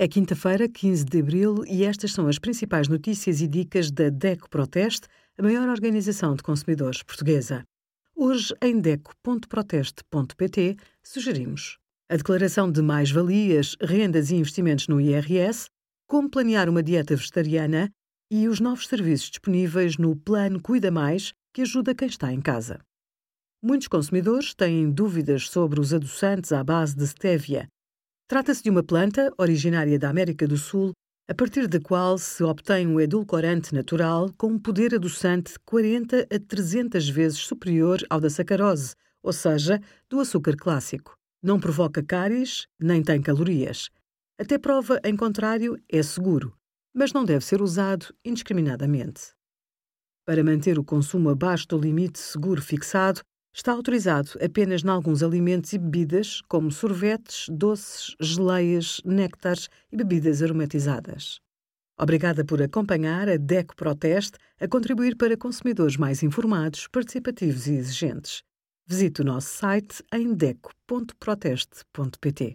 É quinta-feira, 15 de abril, e estas são as principais notícias e dicas da DECO Proteste, a maior organização de consumidores portuguesa. Hoje, em DECO.proteste.pt, sugerimos a declaração de mais-valias, rendas e investimentos no IRS, como planear uma dieta vegetariana e os novos serviços disponíveis no Plano Cuida Mais, que ajuda quem está em casa. Muitos consumidores têm dúvidas sobre os adoçantes à base de stevia Trata-se de uma planta originária da América do Sul, a partir da qual se obtém um edulcorante natural com um poder adoçante 40 a 300 vezes superior ao da sacarose, ou seja, do açúcar clássico. Não provoca cáries, nem tem calorias. Até prova em contrário, é seguro, mas não deve ser usado indiscriminadamente. Para manter o consumo abaixo do limite seguro fixado, Está autorizado apenas em alguns alimentos e bebidas, como sorvetes, doces, geleias, néctares e bebidas aromatizadas. Obrigada por acompanhar a DECO Proteste a contribuir para consumidores mais informados, participativos e exigentes. Visite o nosso site em deco.proteste.pt.